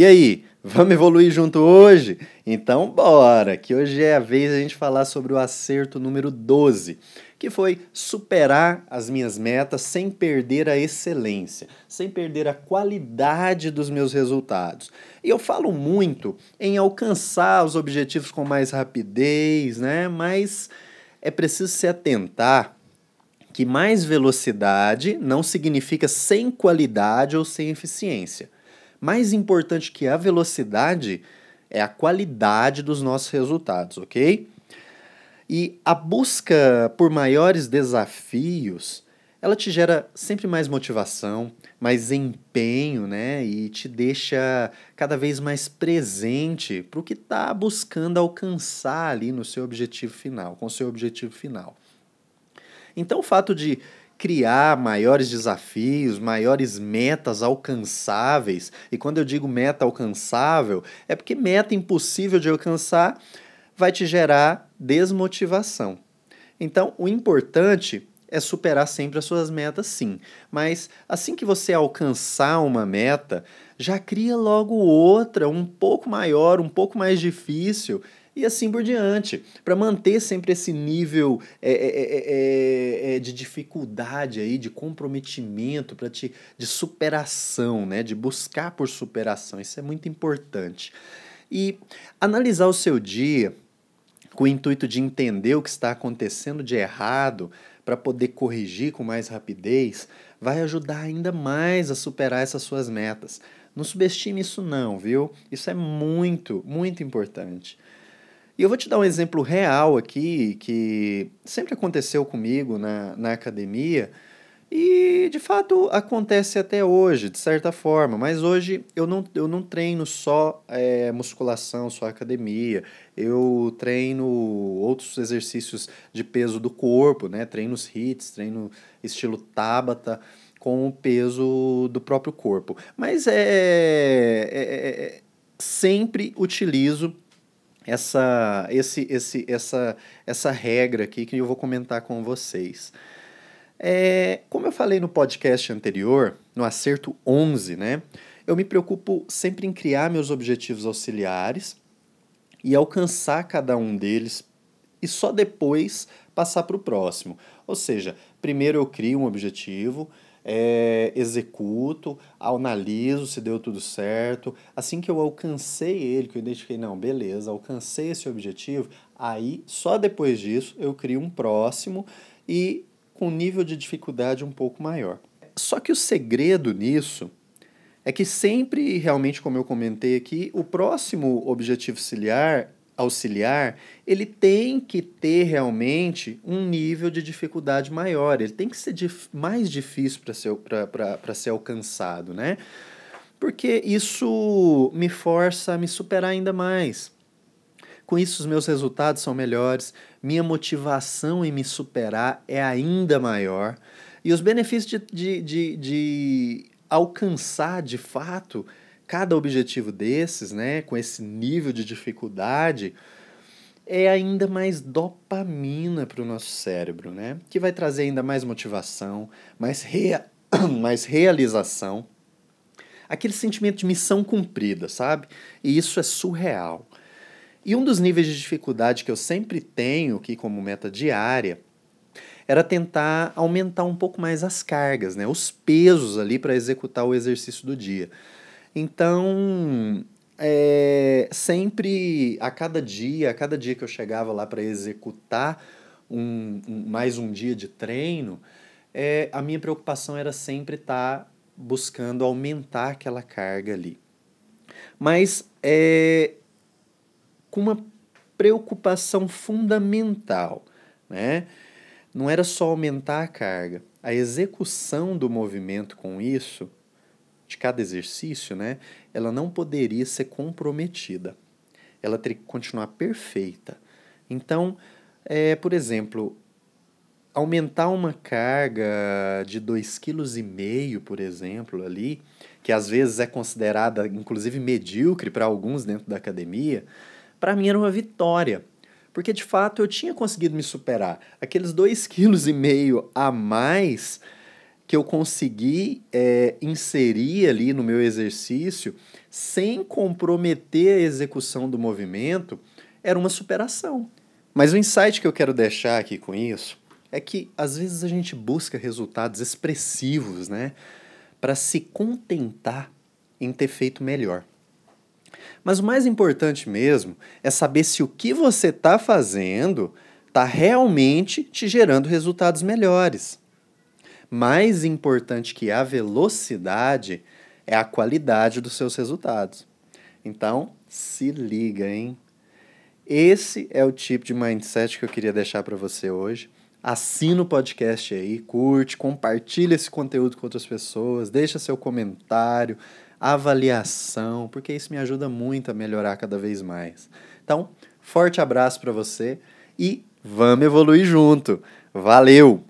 E aí, vamos evoluir junto hoje? Então, bora, que hoje é a vez a gente falar sobre o acerto número 12, que foi superar as minhas metas sem perder a excelência, sem perder a qualidade dos meus resultados. E eu falo muito em alcançar os objetivos com mais rapidez, né? Mas é preciso se atentar que mais velocidade não significa sem qualidade ou sem eficiência. Mais importante que a velocidade é a qualidade dos nossos resultados, ok? E a busca por maiores desafios, ela te gera sempre mais motivação, mais empenho, né? E te deixa cada vez mais presente para o que está buscando alcançar ali no seu objetivo final, com o seu objetivo final. Então, o fato de criar maiores desafios, maiores metas alcançáveis. E quando eu digo meta alcançável, é porque meta impossível de alcançar vai te gerar desmotivação. Então, o importante é superar sempre as suas metas, sim. Mas assim que você alcançar uma meta, já cria logo outra, um pouco maior, um pouco mais difícil, e assim por diante, para manter sempre esse nível é é, é, é, é, de dificuldade aí, de comprometimento, para te de superação, né, de buscar por superação. Isso é muito importante. E analisar o seu dia com o intuito de entender o que está acontecendo de errado para poder corrigir com mais rapidez, vai ajudar ainda mais a superar essas suas metas. Não subestime isso não, viu? Isso é muito, muito importante. E eu vou te dar um exemplo real aqui que sempre aconteceu comigo na, na academia e de fato acontece até hoje, de certa forma, mas hoje eu não, eu não treino só é, musculação, só academia, eu treino outros exercícios de peso do corpo, né? treino os hits, treino estilo Tabata com o peso do próprio corpo. Mas é, é, é, é sempre utilizo essa, esse, esse, essa, essa regra aqui que eu vou comentar com vocês. É, como eu falei no podcast anterior, no acerto 11, né, eu me preocupo sempre em criar meus objetivos auxiliares e alcançar cada um deles e só depois passar para o próximo. Ou seja, primeiro eu crio um objetivo, é, executo, analiso se deu tudo certo. Assim que eu alcancei ele, que eu identifiquei, não, beleza, alcancei esse objetivo, aí só depois disso eu crio um próximo e com nível de dificuldade um pouco maior. Só que o segredo nisso é que sempre, realmente, como eu comentei aqui, o próximo objetivo auxiliar auxiliar, ele tem que ter realmente um nível de dificuldade maior, ele tem que ser dif mais difícil para ser, ser alcançado, né? Porque isso me força a me superar ainda mais. Com isso, os meus resultados são melhores, minha motivação em me superar é ainda maior, e os benefícios de, de, de, de alcançar de fato cada objetivo desses, né, com esse nível de dificuldade, é ainda mais dopamina para o nosso cérebro, né? Que vai trazer ainda mais motivação, mais, rea mais realização, aquele sentimento de missão cumprida, sabe? E isso é surreal. E um dos níveis de dificuldade que eu sempre tenho aqui como meta diária era tentar aumentar um pouco mais as cargas, né? Os pesos ali para executar o exercício do dia. Então, é, sempre, a cada dia, a cada dia que eu chegava lá para executar um, um, mais um dia de treino, é, a minha preocupação era sempre estar tá buscando aumentar aquela carga ali. Mas é, com uma preocupação fundamental, né? Não era só aumentar a carga, a execução do movimento com isso de cada exercício, né, ela não poderia ser comprometida. Ela teria que continuar perfeita. Então, é, por exemplo, aumentar uma carga de 2,5 kg, por exemplo, ali, que às vezes é considerada inclusive medíocre para alguns dentro da academia, para mim era uma vitória. Porque de fato eu tinha conseguido me superar. Aqueles 2,5 kg a mais que eu consegui é, inserir ali no meu exercício sem comprometer a execução do movimento era uma superação. Mas o insight que eu quero deixar aqui com isso é que às vezes a gente busca resultados expressivos, né, para se contentar em ter feito melhor. Mas o mais importante mesmo é saber se o que você está fazendo está realmente te gerando resultados melhores. Mais importante que a velocidade é a qualidade dos seus resultados. Então, se liga, hein? Esse é o tipo de mindset que eu queria deixar para você hoje. Assina o podcast aí, curte, compartilha esse conteúdo com outras pessoas, deixa seu comentário, avaliação, porque isso me ajuda muito a melhorar cada vez mais. Então, forte abraço para você e vamos evoluir junto. Valeu!